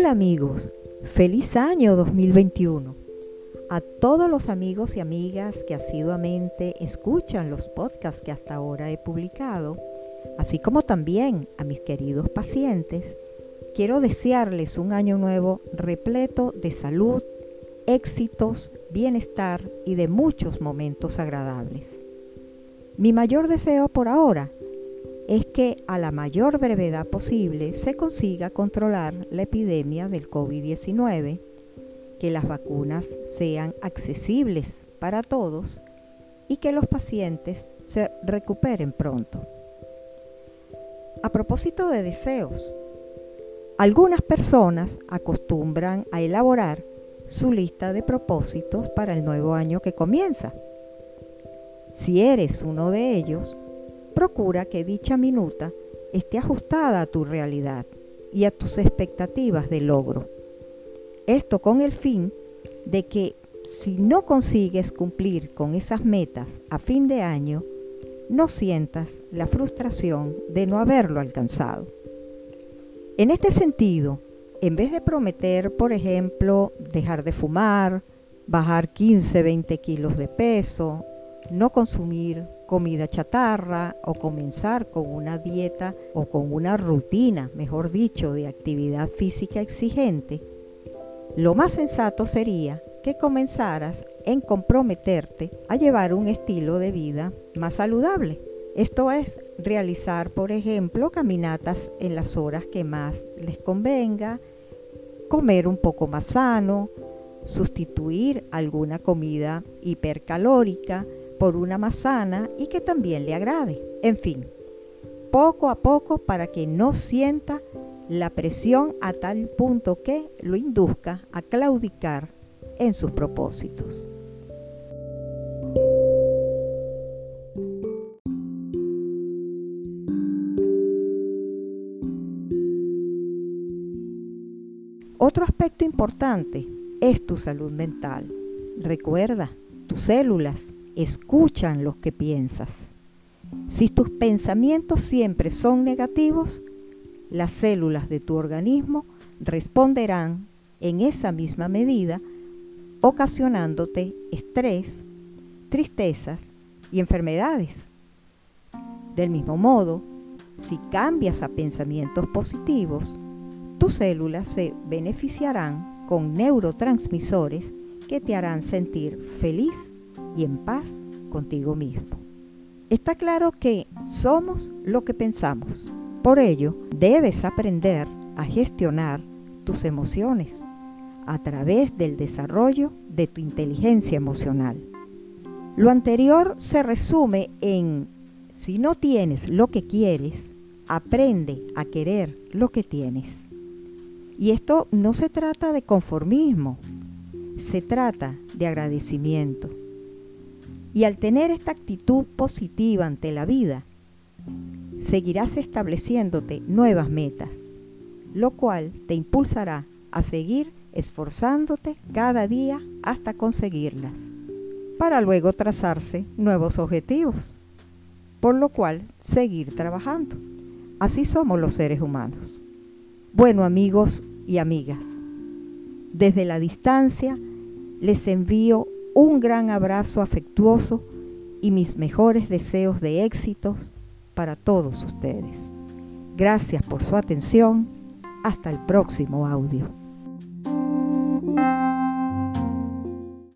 Hola amigos, feliz año 2021. A todos los amigos y amigas que asiduamente escuchan los podcasts que hasta ahora he publicado, así como también a mis queridos pacientes, quiero desearles un año nuevo repleto de salud, éxitos, bienestar y de muchos momentos agradables. Mi mayor deseo por ahora es que a la mayor brevedad posible se consiga controlar la epidemia del COVID-19, que las vacunas sean accesibles para todos y que los pacientes se recuperen pronto. A propósito de deseos, algunas personas acostumbran a elaborar su lista de propósitos para el nuevo año que comienza. Si eres uno de ellos, procura que dicha minuta esté ajustada a tu realidad y a tus expectativas de logro. Esto con el fin de que si no consigues cumplir con esas metas a fin de año, no sientas la frustración de no haberlo alcanzado. En este sentido, en vez de prometer, por ejemplo, dejar de fumar, bajar 15, 20 kilos de peso, no consumir comida chatarra o comenzar con una dieta o con una rutina, mejor dicho, de actividad física exigente, lo más sensato sería que comenzaras en comprometerte a llevar un estilo de vida más saludable. Esto es realizar, por ejemplo, caminatas en las horas que más les convenga, comer un poco más sano, sustituir alguna comida hipercalórica, por una más sana y que también le agrade. En fin, poco a poco para que no sienta la presión a tal punto que lo induzca a claudicar en sus propósitos. Otro aspecto importante es tu salud mental. Recuerda, tus células escuchan lo que piensas. Si tus pensamientos siempre son negativos, las células de tu organismo responderán en esa misma medida, ocasionándote estrés, tristezas y enfermedades. Del mismo modo, si cambias a pensamientos positivos, tus células se beneficiarán con neurotransmisores que te harán sentir feliz y en paz contigo mismo. Está claro que somos lo que pensamos. Por ello, debes aprender a gestionar tus emociones a través del desarrollo de tu inteligencia emocional. Lo anterior se resume en, si no tienes lo que quieres, aprende a querer lo que tienes. Y esto no se trata de conformismo, se trata de agradecimiento. Y al tener esta actitud positiva ante la vida, seguirás estableciéndote nuevas metas, lo cual te impulsará a seguir esforzándote cada día hasta conseguirlas, para luego trazarse nuevos objetivos, por lo cual seguir trabajando. Así somos los seres humanos. Bueno amigos y amigas, desde la distancia les envío un gran abrazo afectuoso y mis mejores deseos de éxitos para todos ustedes. Gracias por su atención. Hasta el próximo audio.